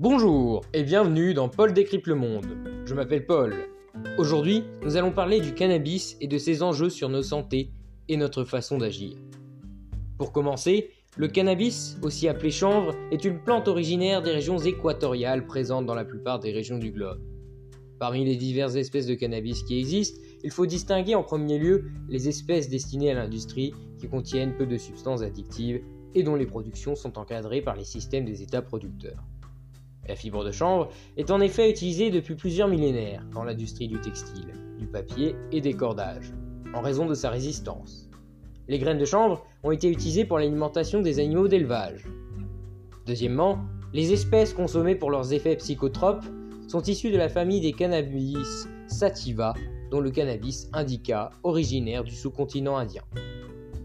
Bonjour et bienvenue dans Paul décrypte le monde. Je m'appelle Paul. Aujourd'hui, nous allons parler du cannabis et de ses enjeux sur nos santé et notre façon d'agir. Pour commencer, le cannabis, aussi appelé chanvre, est une plante originaire des régions équatoriales présentes dans la plupart des régions du globe. Parmi les diverses espèces de cannabis qui existent, il faut distinguer en premier lieu les espèces destinées à l'industrie qui contiennent peu de substances addictives et dont les productions sont encadrées par les systèmes des États producteurs. La fibre de chanvre est en effet utilisée depuis plusieurs millénaires dans l'industrie du textile, du papier et des cordages, en raison de sa résistance. Les graines de chanvre ont été utilisées pour l'alimentation des animaux d'élevage. Deuxièmement, les espèces consommées pour leurs effets psychotropes sont issues de la famille des cannabis sativa, dont le cannabis indica, originaire du sous-continent indien.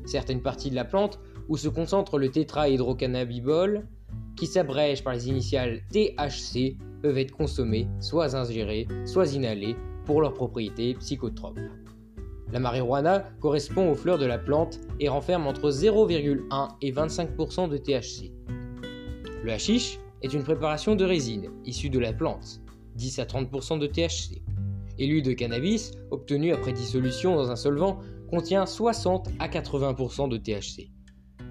Certaines parties de la plante, où se concentre le tétrahydrocannabinol, qui s'abrègent par les initiales THC peuvent être consommés, soit ingérés, soit inhalés, pour leurs propriétés psychotropes. La marijuana correspond aux fleurs de la plante et renferme entre 0,1 et 25% de THC. Le hashish est une préparation de résine issue de la plante, 10 à 30% de THC. Et l'huile de cannabis, obtenue après dissolution dans un solvant, contient 60 à 80% de THC.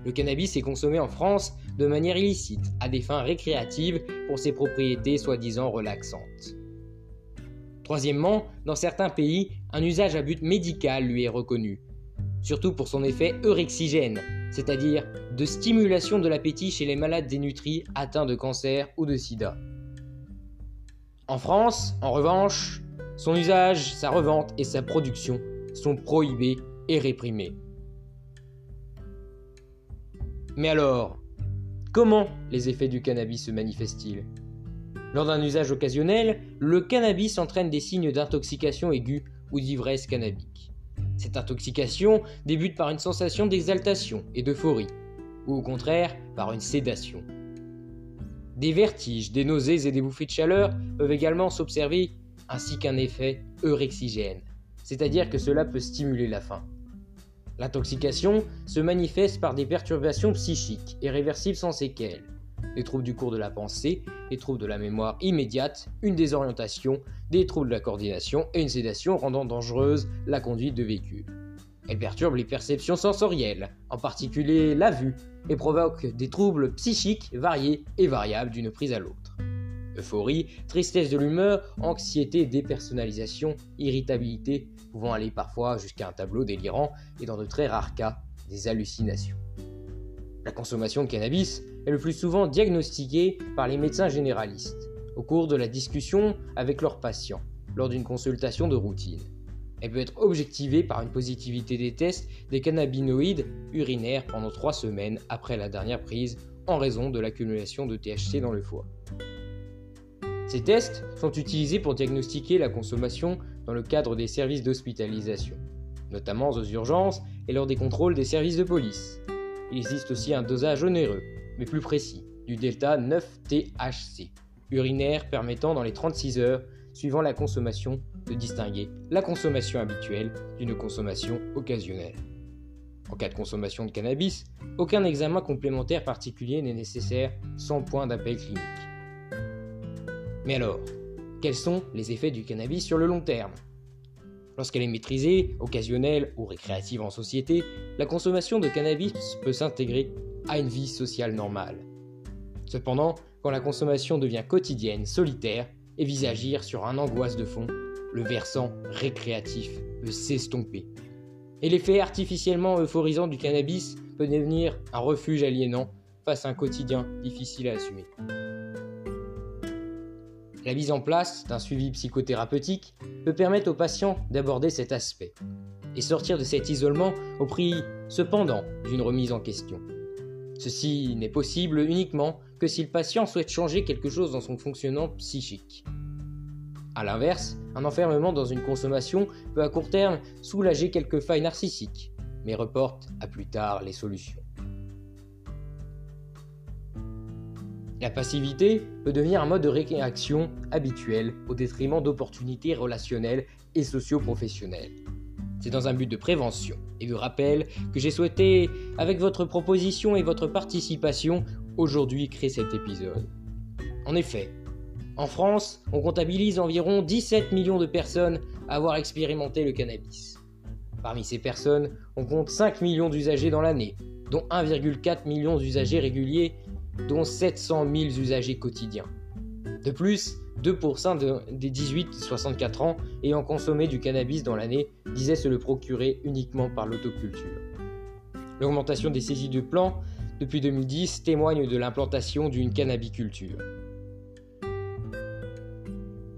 Le cannabis est consommé en France de manière illicite, à des fins récréatives pour ses propriétés soi-disant relaxantes. Troisièmement, dans certains pays, un usage à but médical lui est reconnu, surtout pour son effet eurexigène, c'est-à-dire de stimulation de l'appétit chez les malades dénutris atteints de cancer ou de sida. En France, en revanche, son usage, sa revente et sa production sont prohibés et réprimés. Mais alors, comment les effets du cannabis se manifestent-ils? Lors d'un usage occasionnel, le cannabis entraîne des signes d'intoxication aiguë ou d'ivresse cannabique. Cette intoxication débute par une sensation d'exaltation et d'euphorie, ou au contraire par une sédation. Des vertiges, des nausées et des bouffées de chaleur peuvent également s'observer, ainsi qu'un effet eurexigène, c'est-à-dire que cela peut stimuler la faim. L'intoxication se manifeste par des perturbations psychiques et réversibles sans séquelles, des troubles du cours de la pensée, des troubles de la mémoire immédiate, une désorientation, des troubles de la coordination et une sédation rendant dangereuse la conduite de véhicule. Elle perturbe les perceptions sensorielles, en particulier la vue, et provoque des troubles psychiques variés et variables d'une prise à l'autre. Euphorie, tristesse de l'humeur, anxiété, dépersonnalisation, irritabilité, pouvant aller parfois jusqu'à un tableau délirant et dans de très rares cas, des hallucinations. La consommation de cannabis est le plus souvent diagnostiquée par les médecins généralistes au cours de la discussion avec leurs patients lors d'une consultation de routine. Elle peut être objectivée par une positivité des tests des cannabinoïdes urinaires pendant trois semaines après la dernière prise en raison de l'accumulation de THC dans le foie. Ces tests sont utilisés pour diagnostiquer la consommation dans le cadre des services d'hospitalisation, notamment aux urgences et lors des contrôles des services de police. Il existe aussi un dosage onéreux, mais plus précis, du delta 9-THC, urinaire permettant dans les 36 heures suivant la consommation de distinguer la consommation habituelle d'une consommation occasionnelle. En cas de consommation de cannabis, aucun examen complémentaire particulier n'est nécessaire sans point d'appel clinique. Mais alors, quels sont les effets du cannabis sur le long terme Lorsqu'elle est maîtrisée, occasionnelle ou récréative en société, la consommation de cannabis peut s'intégrer à une vie sociale normale. Cependant, quand la consommation devient quotidienne, solitaire, et vise à agir sur un angoisse de fond, le versant récréatif peut s'estomper. Et l'effet artificiellement euphorisant du cannabis peut devenir un refuge aliénant face à un quotidien difficile à assumer. La mise en place d'un suivi psychothérapeutique peut permettre aux patients d'aborder cet aspect et sortir de cet isolement au prix, cependant, d'une remise en question. Ceci n'est possible uniquement que si le patient souhaite changer quelque chose dans son fonctionnement psychique. A l'inverse, un enfermement dans une consommation peut à court terme soulager quelques failles narcissiques, mais reporte à plus tard les solutions. La passivité peut devenir un mode de réaction habituel au détriment d'opportunités relationnelles et socio-professionnelles. C'est dans un but de prévention et de rappel que j'ai souhaité, avec votre proposition et votre participation, aujourd'hui créer cet épisode. En effet, en France, on comptabilise environ 17 millions de personnes à avoir expérimenté le cannabis. Parmi ces personnes, on compte 5 millions d'usagers dans l'année, dont 1,4 million d'usagers réguliers, dont 700 000 usagers quotidiens. De plus, 2% des 18-64 ans ayant consommé du cannabis dans l'année disaient se le procurer uniquement par l'autoculture. L'augmentation des saisies de plants depuis 2010 témoigne de l'implantation d'une cannabiculture.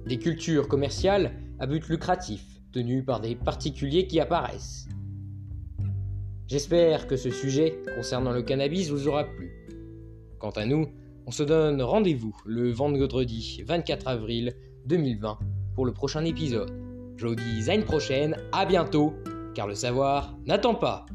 Des cultures commerciales à but lucratif, tenues par des particuliers qui apparaissent. J'espère que ce sujet concernant le cannabis vous aura plu. Quant à nous, on se donne rendez-vous le vendredi 24 avril 2020 pour le prochain épisode. Je vous dis à une prochaine, à bientôt, car le savoir n'attend pas.